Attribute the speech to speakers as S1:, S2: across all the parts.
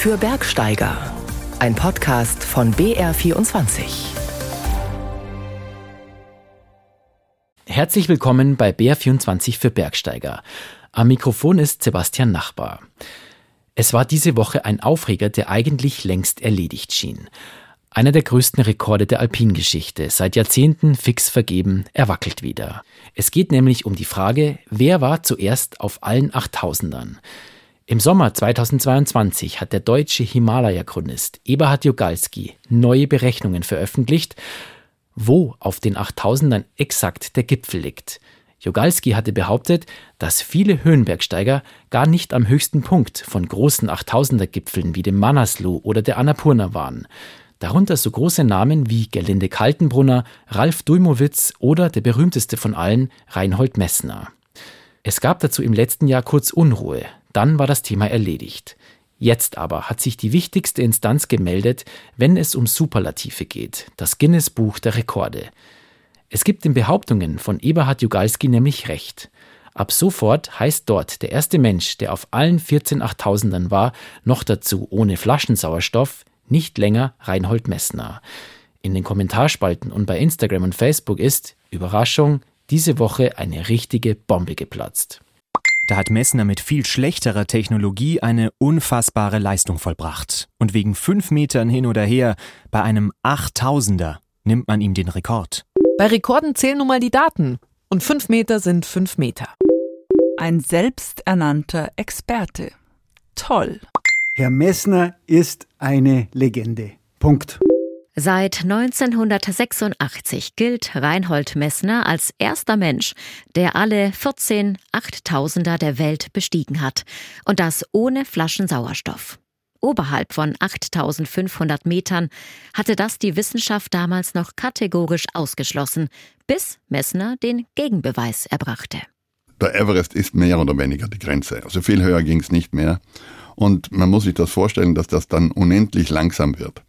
S1: für Bergsteiger. Ein Podcast von BR24.
S2: Herzlich willkommen bei BR24 für Bergsteiger. Am Mikrofon ist Sebastian Nachbar. Es war diese Woche ein Aufreger, der eigentlich längst erledigt schien. Einer der größten Rekorde der Alpingeschichte, seit Jahrzehnten fix vergeben, er wackelt wieder. Es geht nämlich um die Frage, wer war zuerst auf allen 8000ern? Im Sommer 2022 hat der deutsche Himalaya-Chronist Eberhard Jogalski neue Berechnungen veröffentlicht, wo auf den 8000ern exakt der Gipfel liegt. Jogalski hatte behauptet, dass viele Höhenbergsteiger gar nicht am höchsten Punkt von großen 8000er-Gipfeln wie dem Manaslu oder der Annapurna waren. Darunter so große Namen wie Gerlinde Kaltenbrunner, Ralf Dulmowitz oder der berühmteste von allen, Reinhold Messner. Es gab dazu im letzten Jahr kurz Unruhe. Dann war das Thema erledigt. Jetzt aber hat sich die wichtigste Instanz gemeldet, wenn es um Superlative geht, das Guinness Buch der Rekorde. Es gibt den Behauptungen von Eberhard Jugalski nämlich recht. Ab sofort heißt dort der erste Mensch, der auf allen 14 Achttausendern war, noch dazu ohne Flaschensauerstoff, nicht länger Reinhold Messner. In den Kommentarspalten und bei Instagram und Facebook ist, Überraschung, diese Woche eine richtige Bombe geplatzt.
S3: Da hat Messner mit viel schlechterer Technologie eine unfassbare Leistung vollbracht. Und wegen fünf Metern hin oder her, bei einem Achttausender, nimmt man ihm den Rekord.
S4: Bei Rekorden zählen nun mal die Daten. Und fünf Meter sind fünf Meter.
S5: Ein selbsternannter Experte. Toll.
S6: Herr Messner ist eine Legende. Punkt.
S7: Seit 1986 gilt Reinhold Messner als erster Mensch, der alle 14 Achttausender der Welt bestiegen hat. Und das ohne Flaschen Sauerstoff. Oberhalb von 8500 Metern hatte das die Wissenschaft damals noch kategorisch ausgeschlossen, bis Messner den Gegenbeweis erbrachte.
S8: Der Everest ist mehr oder weniger die Grenze. Also viel höher ging es nicht mehr. Und man muss sich das vorstellen, dass das dann unendlich langsam wird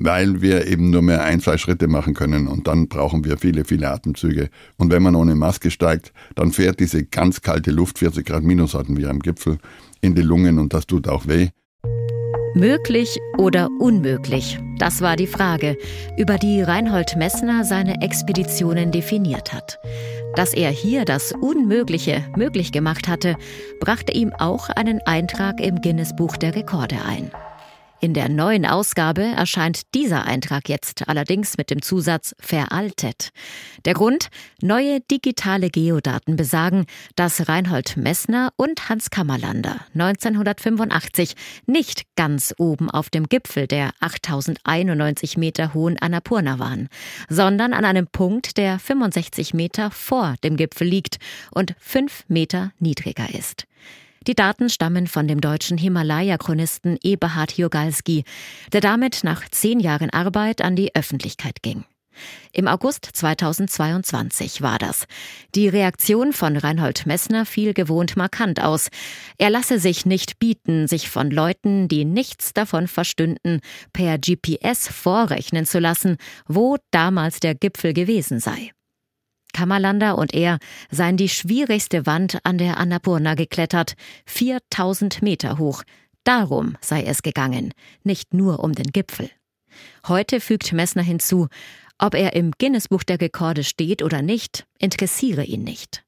S8: weil wir eben nur mehr ein, zwei Schritte machen können und dann brauchen wir viele, viele Atemzüge. Und wenn man ohne Maske steigt, dann fährt diese ganz kalte Luft, 40 Grad Minus hatten wir am Gipfel, in die Lungen und das tut auch weh.
S7: Möglich oder unmöglich? Das war die Frage, über die Reinhold Messner seine Expeditionen definiert hat. Dass er hier das Unmögliche möglich gemacht hatte, brachte ihm auch einen Eintrag im Guinness Buch der Rekorde ein. In der neuen Ausgabe erscheint dieser Eintrag jetzt allerdings mit dem Zusatz veraltet. Der Grund? Neue digitale Geodaten besagen, dass Reinhold Messner und Hans Kammerlander 1985 nicht ganz oben auf dem Gipfel der 8091 Meter hohen Annapurna waren, sondern an einem Punkt, der 65 Meter vor dem Gipfel liegt und 5 Meter niedriger ist. Die Daten stammen von dem deutschen Himalaya-Chronisten Eberhard Jogalski, der damit nach zehn Jahren Arbeit an die Öffentlichkeit ging. Im August 2022 war das. Die Reaktion von Reinhold Messner fiel gewohnt markant aus. Er lasse sich nicht bieten, sich von Leuten, die nichts davon verstünden, per GPS vorrechnen zu lassen, wo damals der Gipfel gewesen sei. Kammerlander und er seien die schwierigste Wand an der Annapurna geklettert, 4000 Meter hoch. Darum sei es gegangen, nicht nur um den Gipfel. Heute fügt Messner hinzu, ob er im Guinness-Buch der Rekorde steht oder nicht, interessiere ihn nicht.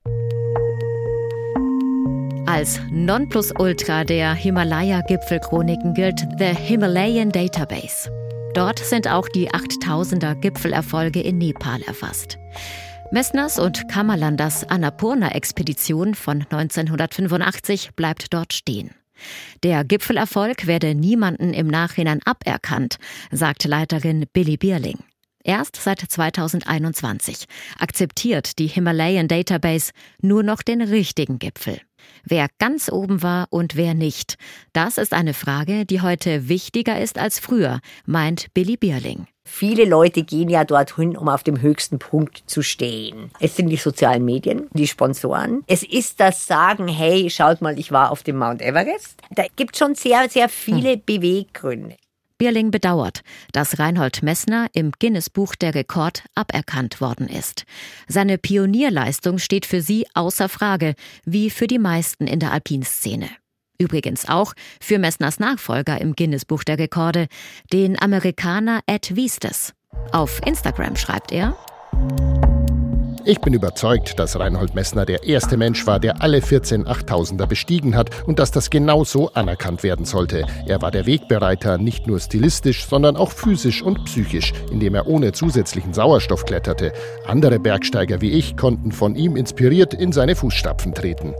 S7: Als Nonplusultra der Himalaya-Gipfelchroniken gilt The Himalayan Database. Dort sind auch die 8000er Gipfelerfolge in Nepal erfasst. Messners und Kammerlanders Annapurna-Expedition von 1985 bleibt dort stehen. Der Gipfelerfolg werde niemanden im Nachhinein aberkannt, sagt Leiterin Billy Bierling. Erst seit 2021 akzeptiert die Himalayan Database nur noch den richtigen Gipfel. Wer ganz oben war und wer nicht, das ist eine Frage, die heute wichtiger ist als früher, meint Billy Bierling.
S9: Viele Leute gehen ja dorthin, um auf dem höchsten Punkt zu stehen. Es sind die sozialen Medien, die Sponsoren. Es ist das Sagen, hey, schaut mal, ich war auf dem Mount Everest. Da gibt schon sehr, sehr viele hm. Beweggründe.
S7: Bierling bedauert, dass Reinhold Messner im Guinness-Buch der Rekord aberkannt worden ist. Seine Pionierleistung steht für sie außer Frage, wie für die meisten in der Alpinszene. Übrigens auch für Messners Nachfolger im Guinness-Buch der Rekorde, den Amerikaner Ed Wiestes. Auf Instagram schreibt er,
S10: ich bin überzeugt, dass Reinhold Messner der erste Mensch war, der alle 14 8000er bestiegen hat und dass das genau so anerkannt werden sollte. Er war der Wegbereiter, nicht nur stilistisch, sondern auch physisch und psychisch, indem er ohne zusätzlichen Sauerstoff kletterte. Andere Bergsteiger wie ich konnten von ihm inspiriert in seine Fußstapfen treten.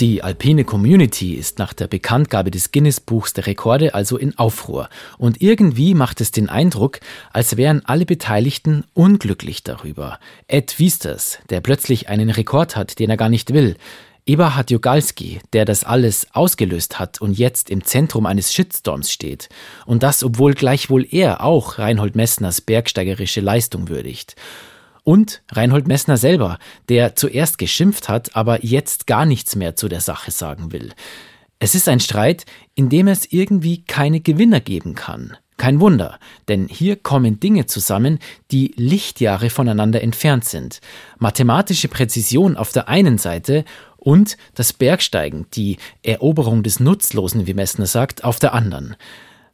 S2: Die alpine Community ist nach der Bekanntgabe des Guinness-Buchs der Rekorde also in Aufruhr. Und irgendwie macht es den Eindruck, als wären alle Beteiligten unglücklich darüber. Ed Wiesters, der plötzlich einen Rekord hat, den er gar nicht will. Eberhard Jogalski, der das alles ausgelöst hat und jetzt im Zentrum eines Shitstorms steht. Und das, obwohl gleichwohl er auch Reinhold Messners bergsteigerische Leistung würdigt. Und Reinhold Messner selber, der zuerst geschimpft hat, aber jetzt gar nichts mehr zu der Sache sagen will. Es ist ein Streit, in dem es irgendwie keine Gewinner geben kann. Kein Wunder, denn hier kommen Dinge zusammen, die Lichtjahre voneinander entfernt sind. Mathematische Präzision auf der einen Seite und das Bergsteigen, die Eroberung des Nutzlosen, wie Messner sagt, auf der anderen.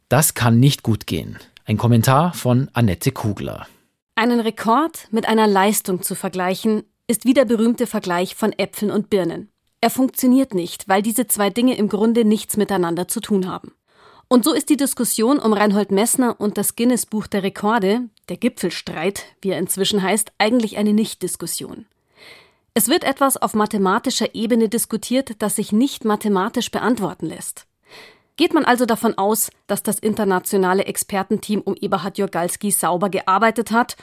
S2: Das kann nicht gut gehen. Ein Kommentar von Annette Kugler.
S11: Einen Rekord mit einer Leistung zu vergleichen, ist wie der berühmte Vergleich von Äpfeln und Birnen. Er funktioniert nicht, weil diese zwei Dinge im Grunde nichts miteinander zu tun haben. Und so ist die Diskussion um Reinhold Messner und das Guinness Buch der Rekorde, der Gipfelstreit, wie er inzwischen heißt, eigentlich eine Nicht-Diskussion. Es wird etwas auf mathematischer Ebene diskutiert, das sich nicht mathematisch beantworten lässt. Geht man also davon aus, dass das internationale Expertenteam um Eberhard Jorgalski sauber gearbeitet hat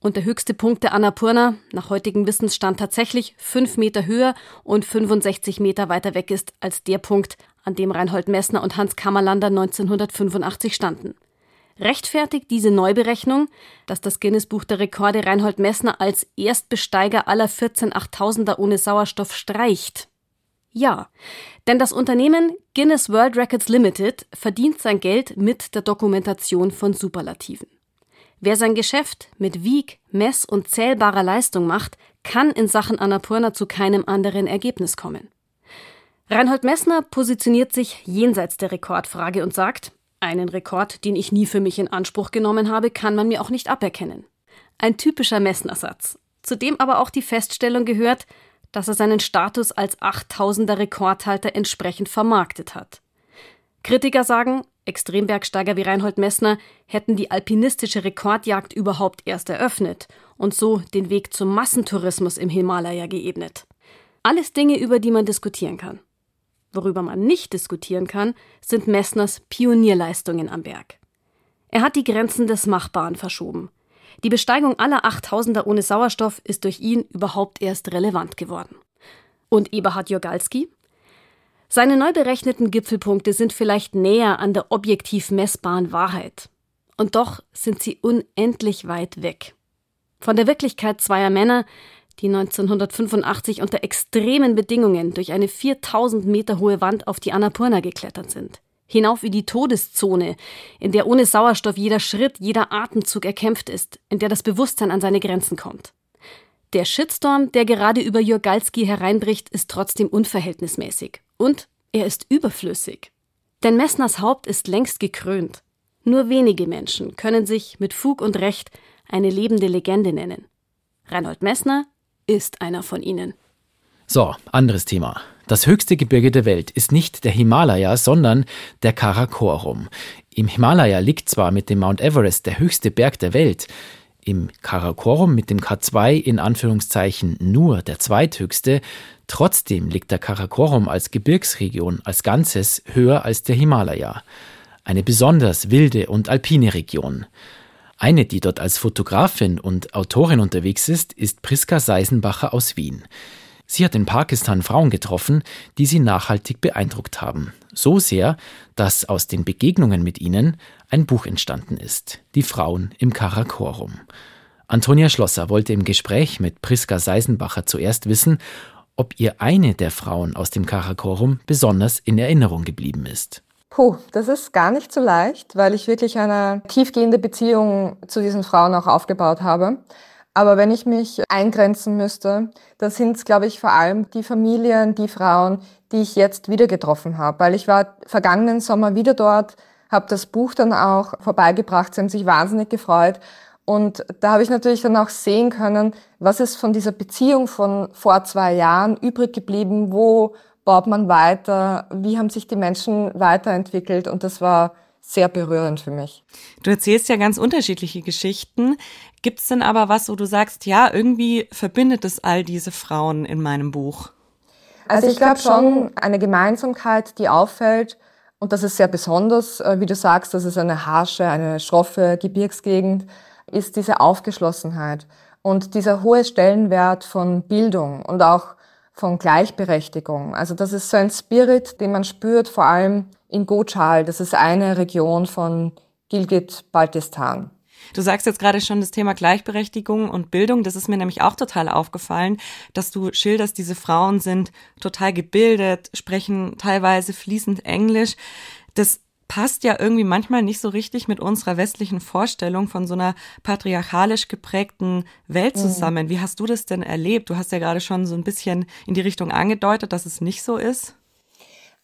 S11: und der höchste Punkt der Annapurna nach heutigem Wissensstand tatsächlich fünf Meter höher und 65 Meter weiter weg ist als der Punkt, an dem Reinhold Messner und Hans Kammerlander 1985 standen. Rechtfertigt diese Neuberechnung, dass das Guinness-Buch der Rekorde Reinhold Messner als Erstbesteiger aller 14 Achttausender ohne Sauerstoff streicht? Ja, denn das Unternehmen Guinness World Records Limited verdient sein Geld mit der Dokumentation von Superlativen. Wer sein Geschäft mit Wieg, Mess und zählbarer Leistung macht, kann in Sachen Annapurna zu keinem anderen Ergebnis kommen. Reinhold Messner positioniert sich jenseits der Rekordfrage und sagt, einen Rekord, den ich nie für mich in Anspruch genommen habe, kann man mir auch nicht aberkennen. Ein typischer Messner-Satz, zu dem aber auch die Feststellung gehört, dass er seinen Status als 8000er Rekordhalter entsprechend vermarktet hat. Kritiker sagen, Extrembergsteiger wie Reinhold Messner hätten die alpinistische Rekordjagd überhaupt erst eröffnet und so den Weg zum Massentourismus im Himalaya geebnet. Alles Dinge, über die man diskutieren kann. Worüber man nicht diskutieren kann, sind Messners Pionierleistungen am Berg. Er hat die Grenzen des Machbaren verschoben. Die Besteigung aller 8000er ohne Sauerstoff ist durch ihn überhaupt erst relevant geworden. Und Eberhard Jorgalski? Seine neu berechneten Gipfelpunkte sind vielleicht näher an der objektiv messbaren Wahrheit. Und doch sind sie unendlich weit weg. Von der Wirklichkeit zweier Männer, die 1985 unter extremen Bedingungen durch eine 4000 Meter hohe Wand auf die Annapurna geklettert sind hinauf in die Todeszone, in der ohne Sauerstoff jeder Schritt, jeder Atemzug erkämpft ist, in der das Bewusstsein an seine Grenzen kommt. Der Shitstorm, der gerade über Jurgalski hereinbricht, ist trotzdem unverhältnismäßig. Und er ist überflüssig. Denn Messners Haupt ist längst gekrönt. Nur wenige Menschen können sich mit Fug und Recht eine lebende Legende nennen. Reinhold Messner ist einer von ihnen.
S2: So, anderes Thema. Das höchste Gebirge der Welt ist nicht der Himalaya, sondern der Karakorum. Im Himalaya liegt zwar mit dem Mount Everest der höchste Berg der Welt, im Karakorum mit dem K2 in Anführungszeichen nur der zweithöchste, trotzdem liegt der Karakorum als Gebirgsregion als Ganzes höher als der Himalaya. Eine besonders wilde und alpine Region. Eine, die dort als Fotografin und Autorin unterwegs ist, ist Priska Seisenbacher aus Wien. Sie hat in Pakistan Frauen getroffen, die sie nachhaltig beeindruckt haben. So sehr, dass aus den Begegnungen mit ihnen ein Buch entstanden ist. Die Frauen im Karakorum. Antonia Schlosser wollte im Gespräch mit Priska Seisenbacher zuerst wissen, ob ihr eine der Frauen aus dem Karakorum besonders in Erinnerung geblieben ist.
S12: Puh, das ist gar nicht so leicht, weil ich wirklich eine tiefgehende Beziehung zu diesen Frauen auch aufgebaut habe. Aber wenn ich mich eingrenzen müsste, dann sind es, glaube ich, vor allem die Familien, die Frauen, die ich jetzt wieder getroffen habe. Weil ich war vergangenen Sommer wieder dort, habe das Buch dann auch vorbeigebracht. Sie haben sich wahnsinnig gefreut. Und da habe ich natürlich dann auch sehen können, was ist von dieser Beziehung von vor zwei Jahren übrig geblieben, wo baut man weiter, wie haben sich die Menschen weiterentwickelt und das war sehr berührend für mich.
S13: Du erzählst ja ganz unterschiedliche Geschichten. Gibt es denn aber was, wo du sagst, ja, irgendwie verbindet es all diese Frauen in meinem Buch?
S12: Also ich glaube schon eine Gemeinsamkeit, die auffällt, und das ist sehr besonders, äh, wie du sagst, das ist eine harsche, eine schroffe Gebirgsgegend, ist diese Aufgeschlossenheit und dieser hohe Stellenwert von Bildung und auch von Gleichberechtigung. Also das ist so ein Spirit, den man spürt, vor allem in Gochal. Das ist eine Region von Gilgit-Baltistan.
S13: Du sagst jetzt gerade schon das Thema Gleichberechtigung und Bildung. Das ist mir nämlich auch total aufgefallen, dass du schilderst, diese Frauen sind total gebildet, sprechen teilweise fließend Englisch. Das passt ja irgendwie manchmal nicht so richtig mit unserer westlichen Vorstellung von so einer patriarchalisch geprägten Welt mhm. zusammen. Mhm. Wie hast du das denn erlebt? Du hast ja gerade schon so ein bisschen in die Richtung angedeutet, dass es nicht so ist.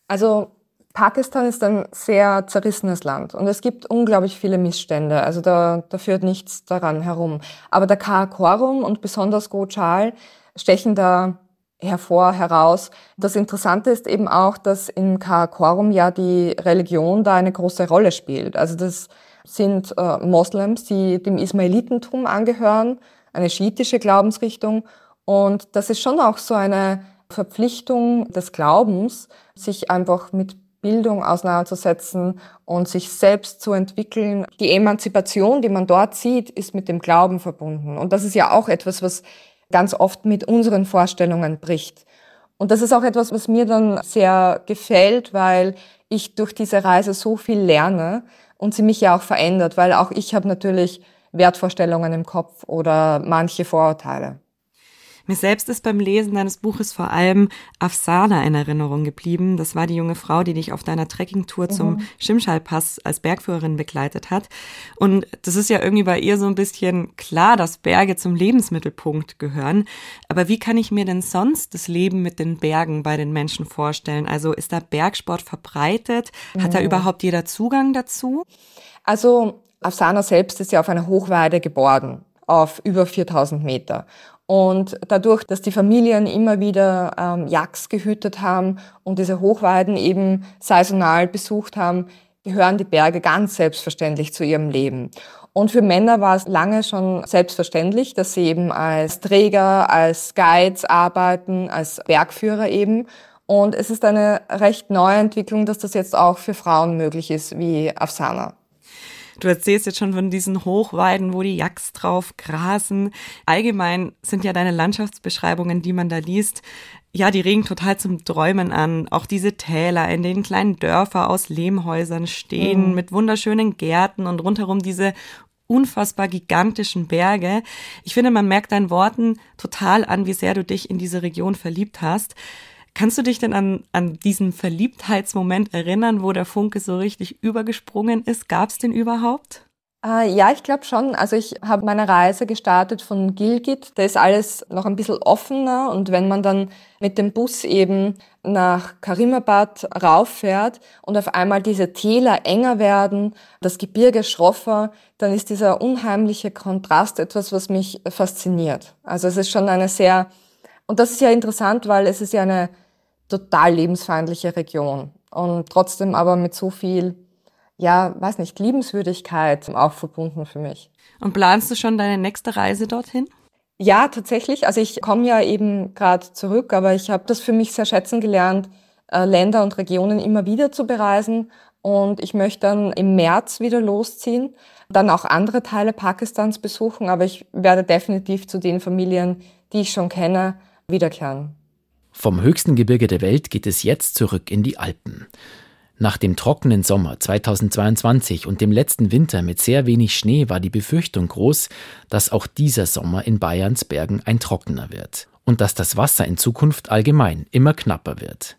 S12: Also Pakistan ist ein sehr zerrissenes Land und es gibt unglaublich viele Missstände. Also da, da führt nichts daran herum. Aber der Karakorum und besonders Gochal stechen da hervor, heraus. Das Interessante ist eben auch, dass im Karakorum ja die Religion da eine große Rolle spielt. Also das sind äh, Moslems, die dem Ismailitentum angehören, eine schiitische Glaubensrichtung. Und das ist schon auch so eine Verpflichtung des Glaubens, sich einfach mit Bildung auseinanderzusetzen und sich selbst zu entwickeln. Die Emanzipation, die man dort sieht, ist mit dem Glauben verbunden. Und das ist ja auch etwas, was ganz oft mit unseren Vorstellungen bricht. Und das ist auch etwas, was mir dann sehr gefällt, weil ich durch diese Reise so viel lerne und sie mich ja auch verändert, weil auch ich habe natürlich Wertvorstellungen im Kopf oder manche Vorurteile.
S13: Mir selbst ist beim Lesen deines Buches vor allem Afsana in Erinnerung geblieben. Das war die junge Frau, die dich auf deiner Trekkingtour mhm. zum Schimschal-Pass als Bergführerin begleitet hat. Und das ist ja irgendwie bei ihr so ein bisschen klar, dass Berge zum Lebensmittelpunkt gehören. Aber wie kann ich mir denn sonst das Leben mit den Bergen bei den Menschen vorstellen? Also ist da Bergsport verbreitet? Hat mhm. da überhaupt jeder Zugang dazu?
S12: Also Afsana selbst ist ja auf einer Hochweide geboren auf über 4000 Meter. Und dadurch, dass die Familien immer wieder ähm, Jagds gehütet haben und diese Hochweiden eben saisonal besucht haben, gehören die Berge ganz selbstverständlich zu ihrem Leben. Und für Männer war es lange schon selbstverständlich, dass sie eben als Träger, als Guides arbeiten, als Bergführer eben. Und es ist eine recht neue Entwicklung, dass das jetzt auch für Frauen möglich ist, wie Afsana.
S13: Du erzählst jetzt schon von diesen Hochweiden, wo die Jacks drauf grasen. Allgemein sind ja deine Landschaftsbeschreibungen, die man da liest, ja, die regen total zum Träumen an. Auch diese Täler, in denen kleinen Dörfer aus Lehmhäusern stehen, mhm. mit wunderschönen Gärten und rundherum diese unfassbar gigantischen Berge. Ich finde, man merkt deinen Worten total an, wie sehr du dich in diese Region verliebt hast. Kannst du dich denn an, an diesen Verliebtheitsmoment erinnern, wo der Funke so richtig übergesprungen ist? Gab es den überhaupt?
S12: Äh, ja, ich glaube schon. Also ich habe meine Reise gestartet von Gilgit. Da ist alles noch ein bisschen offener und wenn man dann mit dem Bus eben nach Karimabad rauffährt und auf einmal diese Täler enger werden, das Gebirge schroffer, dann ist dieser unheimliche Kontrast etwas, was mich fasziniert. Also es ist schon eine sehr, und das ist ja interessant, weil es ist ja eine total lebensfeindliche Region und trotzdem aber mit so viel, ja, weiß nicht, Liebenswürdigkeit auch verbunden für mich.
S13: Und planst du schon deine nächste Reise dorthin?
S12: Ja, tatsächlich. Also ich komme ja eben gerade zurück, aber ich habe das für mich sehr schätzen gelernt, äh, Länder und Regionen immer wieder zu bereisen. Und ich möchte dann im März wieder losziehen, dann auch andere Teile Pakistans besuchen, aber ich werde definitiv zu den Familien, die ich schon kenne, wiederkehren.
S2: Vom höchsten Gebirge der Welt geht es jetzt zurück in die Alpen. Nach dem trockenen Sommer 2022 und dem letzten Winter mit sehr wenig Schnee war die Befürchtung groß, dass auch dieser Sommer in Bayerns Bergen ein trockener wird und dass das Wasser in Zukunft allgemein immer knapper wird.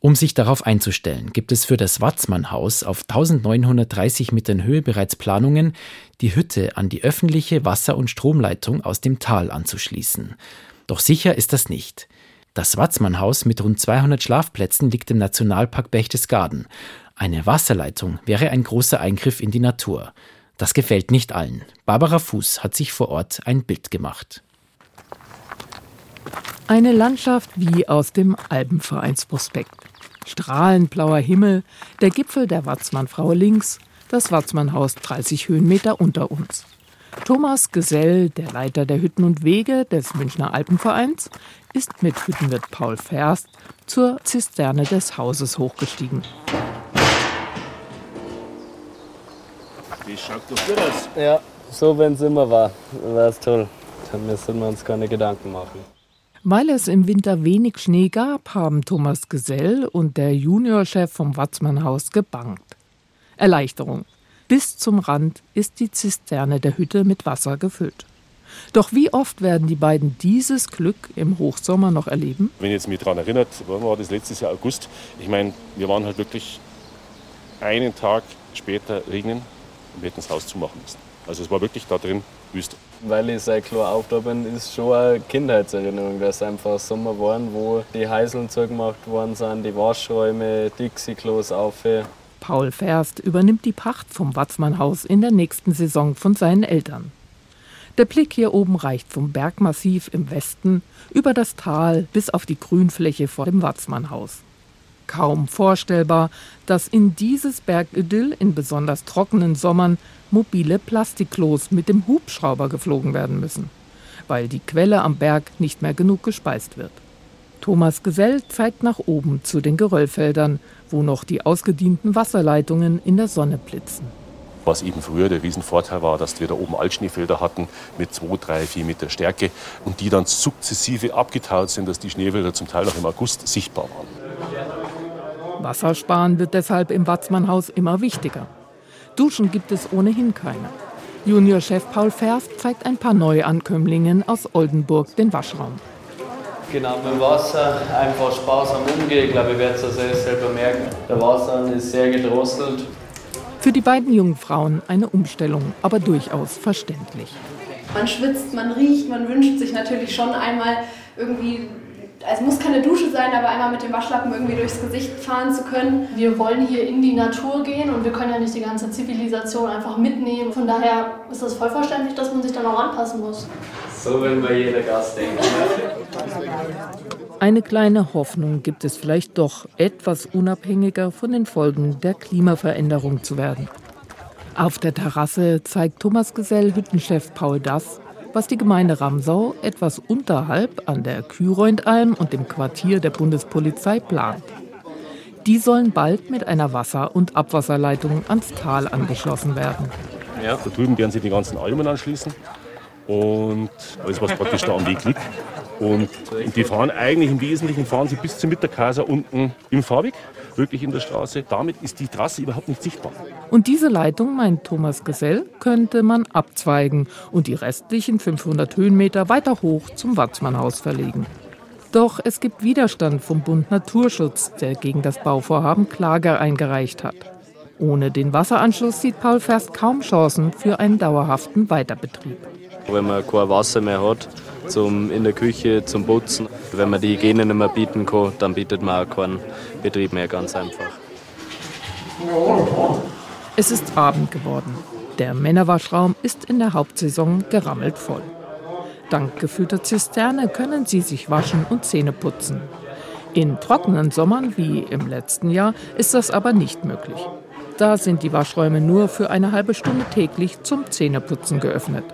S2: Um sich darauf einzustellen, gibt es für das Watzmannhaus auf 1930 Metern Höhe bereits Planungen, die Hütte an die öffentliche Wasser- und Stromleitung aus dem Tal anzuschließen. Doch sicher ist das nicht. Das Watzmannhaus mit rund 200 Schlafplätzen liegt im Nationalpark Berchtesgaden. Eine Wasserleitung wäre ein großer Eingriff in die Natur. Das gefällt nicht allen. Barbara Fuß hat sich vor Ort ein Bild gemacht.
S14: Eine Landschaft wie aus dem Alpenvereinsprospekt. Strahlend blauer Himmel, der Gipfel der Watzmannfrau links, das Watzmannhaus 30 Höhenmeter unter uns. Thomas Gesell, der Leiter der Hütten und Wege des Münchner Alpenvereins, ist mit Hüttenwirt Paul Ferst zur Zisterne des Hauses hochgestiegen.
S15: Wie schaut das gut aus? Ja, so wenn es immer war, war es toll. Dann müssen wir uns keine Gedanken machen.
S14: Weil es im Winter wenig Schnee gab, haben Thomas Gesell und der Juniorchef vom Watzmannhaus gebangt. Erleichterung. Bis zum Rand ist die Zisterne der Hütte mit Wasser gefüllt. Doch wie oft werden die beiden dieses Glück im Hochsommer noch erleben?
S16: Wenn ihr jetzt mich daran erinnert, war das letztes Jahr August. Ich meine, wir waren halt wirklich einen Tag später regnen und wir hätten das Haus zumachen müssen. Also es war wirklich da drin Wüste.
S15: Weil ich seit klar auf da bin, ist schon eine Kindheitserinnerung, dass es einfach Sommer waren, wo die Heiseln zugemacht worden sind, die Waschräume, Dixie-Klos auf.
S14: Paul Ferst übernimmt die Pacht vom Watzmannhaus in der nächsten Saison von seinen Eltern. Der Blick hier oben reicht vom Bergmassiv im Westen über das Tal bis auf die Grünfläche vor dem Watzmannhaus. Kaum vorstellbar, dass in dieses Bergidyll in besonders trockenen Sommern mobile Plastikklos mit dem Hubschrauber geflogen werden müssen, weil die Quelle am Berg nicht mehr genug gespeist wird. Thomas Gesell zeigt nach oben zu den Geröllfeldern, wo noch die ausgedienten Wasserleitungen in der Sonne blitzen.
S16: Was eben früher der Riesenvorteil war, dass wir da oben Altschneefelder hatten mit 2, 3, 4 Meter Stärke und die dann sukzessive abgetaut sind, dass die Schneefelder zum Teil auch im August sichtbar waren.
S14: Wassersparen wird deshalb im Watzmannhaus immer wichtiger. Duschen gibt es ohnehin keine. Juniorchef Paul Ferst zeigt ein paar Neuankömmlingen aus Oldenburg den Waschraum.
S15: Genau, mit dem Wasser einfach sparsam umgehen. Ich glaube, ihr werdet es selbst selber merken. Der Wasser ist sehr gedrosselt.
S14: Für die beiden jungen Frauen eine Umstellung, aber durchaus verständlich.
S17: Man schwitzt, man riecht, man wünscht sich natürlich schon einmal irgendwie es muss keine Dusche sein, aber einmal mit dem Waschlappen irgendwie durchs Gesicht fahren zu können. Wir wollen hier in die Natur gehen und wir können ja nicht die ganze Zivilisation einfach mitnehmen. Von daher ist das voll verständlich, dass man sich dann auch anpassen muss.
S15: So will bei jeder Gast denken.
S14: Eine kleine Hoffnung gibt es vielleicht doch, etwas unabhängiger von den Folgen der Klimaveränderung zu werden. Auf der Terrasse zeigt Thomas Gesell Hüttenchef Paul Das, was die Gemeinde Ramsau etwas unterhalb an der Kühreundalm und dem Quartier der Bundespolizei plant. Die sollen bald mit einer Wasser- und Abwasserleitung ans Tal angeschlossen werden.
S16: Ja. Da drüben werden sie die ganzen Almen anschließen und alles, was praktisch da am Weg liegt. Und die fahren eigentlich im Wesentlichen fahren sie bis zum Mitterkaiser unten im Fahrweg, wirklich in der Straße. Damit ist die Trasse überhaupt nicht sichtbar.
S14: Und diese Leitung, meint Thomas Gesell, könnte man abzweigen und die restlichen 500 Höhenmeter weiter hoch zum Watzmannhaus verlegen. Doch es gibt Widerstand vom Bund Naturschutz, der gegen das Bauvorhaben Klage eingereicht hat. Ohne den Wasseranschluss sieht Paul Ferst kaum Chancen für einen dauerhaften Weiterbetrieb.
S15: Wenn man kein Wasser mehr hat, zum, in der Küche zum Putzen, wenn man die Hygiene nicht mehr bieten kann, dann bietet man auch keinen Betrieb mehr, ganz einfach.
S14: Es ist Abend geworden. Der Männerwaschraum ist in der Hauptsaison gerammelt voll. Dank gefüllter Zisterne können sie sich waschen und Zähne putzen. In trockenen Sommern wie im letzten Jahr ist das aber nicht möglich. Da sind die Waschräume nur für eine halbe Stunde täglich zum Zähneputzen geöffnet.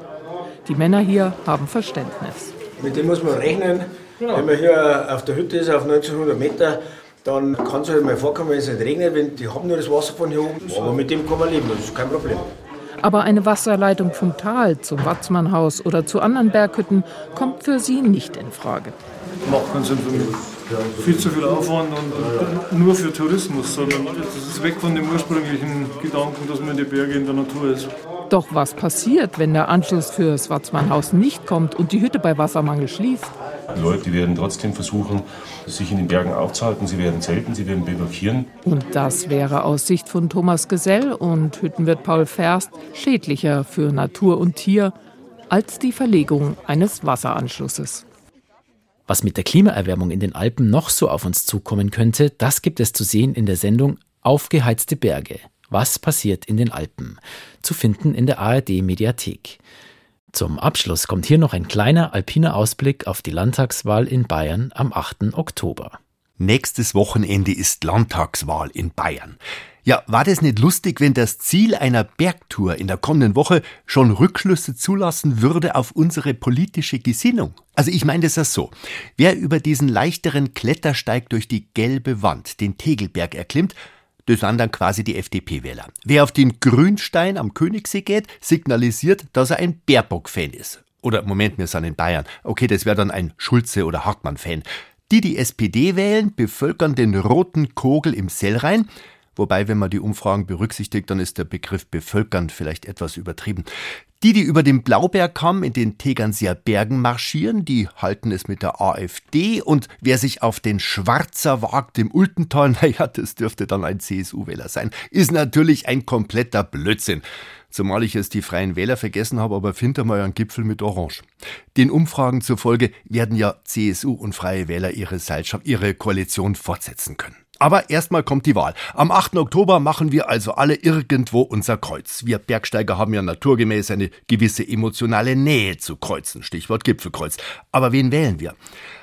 S14: Die Männer hier haben Verständnis.
S18: Mit dem muss man rechnen. Wenn man hier auf der Hütte ist, auf 1900 Meter, dann kann es halt mal vorkommen, wenn es nicht regnet. Wenn, die haben nur das Wasser von hier oben. Aber mit dem kann man leben, das ist kein Problem.
S14: Aber eine Wasserleitung vom Tal zum Watzmannhaus oder zu anderen Berghütten kommt für sie nicht in Frage.
S19: Macht keinen Sinn für mich. Viel zu viel Aufwand und nur für Tourismus, sondern das ist weg von dem ursprünglichen Gedanken, dass man in die Berge in der Natur ist.
S14: Doch was passiert, wenn der Anschluss fürs Watzmannhaus nicht kommt und die Hütte bei Wassermangel schließt?
S16: Die Leute werden trotzdem versuchen, sich in den Bergen aufzuhalten. Sie werden zelten, sie werden blockieren.
S14: Und das wäre aus Sicht von Thomas Gesell und Hüttenwirt Paul Ferst schädlicher für Natur und Tier als die Verlegung eines Wasseranschlusses.
S2: Was mit der Klimaerwärmung in den Alpen noch so auf uns zukommen könnte, das gibt es zu sehen in der Sendung Aufgeheizte Berge. Was passiert in den Alpen? Zu finden in der ARD Mediathek. Zum Abschluss kommt hier noch ein kleiner alpiner Ausblick auf die Landtagswahl in Bayern am 8. Oktober.
S20: Nächstes Wochenende ist Landtagswahl in Bayern. Ja, war das nicht lustig, wenn das Ziel einer Bergtour in der kommenden Woche schon Rückschlüsse zulassen würde auf unsere politische Gesinnung? Also ich meine das ja so. Wer über diesen leichteren Klettersteig durch die gelbe Wand den Tegelberg erklimmt, das sind dann quasi die FDP-Wähler. Wer auf den Grünstein am Königssee geht, signalisiert, dass er ein Baerbock-Fan ist. Oder Moment, wir sind in Bayern. Okay, das wäre dann ein Schulze- oder Hartmann-Fan. Die, die SPD wählen, bevölkern den roten Kogel im Sellrhein. Wobei, wenn man die Umfragen berücksichtigt, dann ist der Begriff bevölkern vielleicht etwas übertrieben. Die, die über den Blaubergkamm in den Tegernseer Bergen marschieren, die halten es mit der AfD und wer sich auf den Schwarzer wagt im Ultental, naja, das dürfte dann ein CSU-Wähler sein, ist natürlich ein kompletter Blödsinn. Zumal ich es die Freien Wähler vergessen habe, aber finde mal einen Gipfel mit Orange. Den Umfragen zufolge werden ja CSU und Freie Wähler ihre Seilschaft, ihre Koalition fortsetzen können. Aber erstmal kommt die Wahl. Am 8. Oktober machen wir also alle irgendwo unser Kreuz. Wir Bergsteiger haben ja naturgemäß eine gewisse emotionale Nähe zu Kreuzen. Stichwort Gipfelkreuz. Aber wen wählen wir?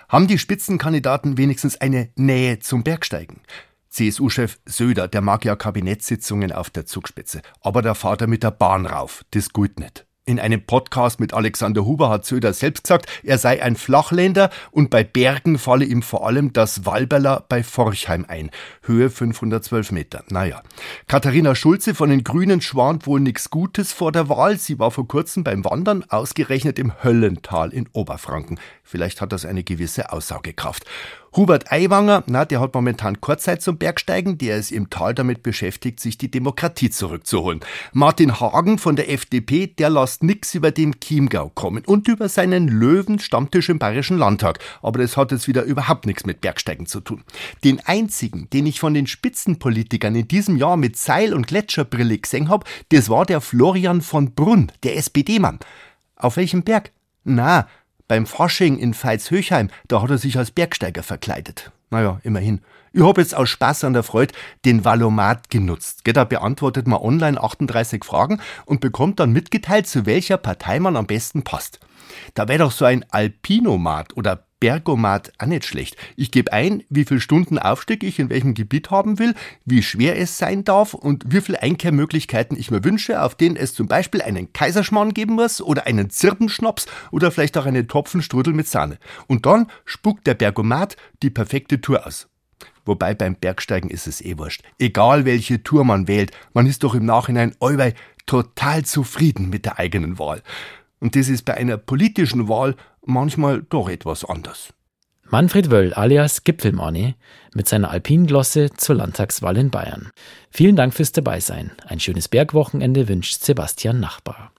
S20: Haben die Spitzenkandidaten wenigstens eine Nähe zum Bergsteigen? CSU-Chef Söder, der mag ja Kabinettssitzungen auf der Zugspitze. Aber der fahrt er mit der Bahn rauf. Das gut nicht. In einem Podcast mit Alexander Huber hat Söder selbst gesagt, er sei ein Flachländer und bei Bergen falle ihm vor allem das Walberler bei Forchheim ein. Höhe 512 Meter. Naja. Katharina Schulze von den Grünen schwant wohl nichts Gutes vor der Wahl. Sie war vor kurzem beim Wandern ausgerechnet im Höllental in Oberfranken. Vielleicht hat das eine gewisse Aussagekraft. Hubert Aiwanger, na, der hat momentan Kurzzeit zum Bergsteigen, der ist im Tal damit beschäftigt, sich die Demokratie zurückzuholen. Martin Hagen von der FDP, der lässt nix über den Chiemgau kommen und über seinen Löwen-Stammtisch im Bayerischen Landtag. Aber das hat jetzt wieder überhaupt nichts mit Bergsteigen zu tun. Den einzigen, den ich von den Spitzenpolitikern in diesem Jahr mit Seil- und Gletscherbrille gesehen hab, das war der Florian von Brunn, der SPD-Mann. Auf welchem Berg? Na, beim Fasching in Veitshöchheim, da hat er sich als Bergsteiger verkleidet. Naja, immerhin. Ich hab jetzt aus Spaß an der Freude den Valomat genutzt. Da beantwortet man online 38 Fragen und bekommt dann mitgeteilt, zu welcher Partei man am besten passt. Da wäre doch so ein Alpinomat oder Bergomat auch nicht schlecht. Ich gebe ein, wie viele Stunden Aufstieg ich in welchem Gebiet haben will, wie schwer es sein darf und wie viele Einkehrmöglichkeiten ich mir wünsche, auf denen es zum Beispiel einen Kaiserschmarrn geben muss oder einen Zirbenschnaps oder vielleicht auch einen Topfenstrudel mit Sahne. Und dann spuckt der Bergomat die perfekte Tour aus. Wobei beim Bergsteigen ist es eh wurscht. Egal welche Tour man wählt, man ist doch im Nachhinein allweil total zufrieden mit der eigenen Wahl. Und das ist bei einer politischen Wahl manchmal doch etwas anders.
S2: Manfred Wöll alias Gipfelmani mit seiner Alpinglosse zur Landtagswahl in Bayern. Vielen Dank fürs Dabeisein. Ein schönes Bergwochenende wünscht Sebastian Nachbar.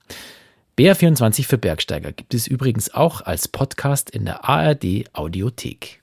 S2: BR24 für Bergsteiger gibt es übrigens auch als Podcast in der ARD Audiothek.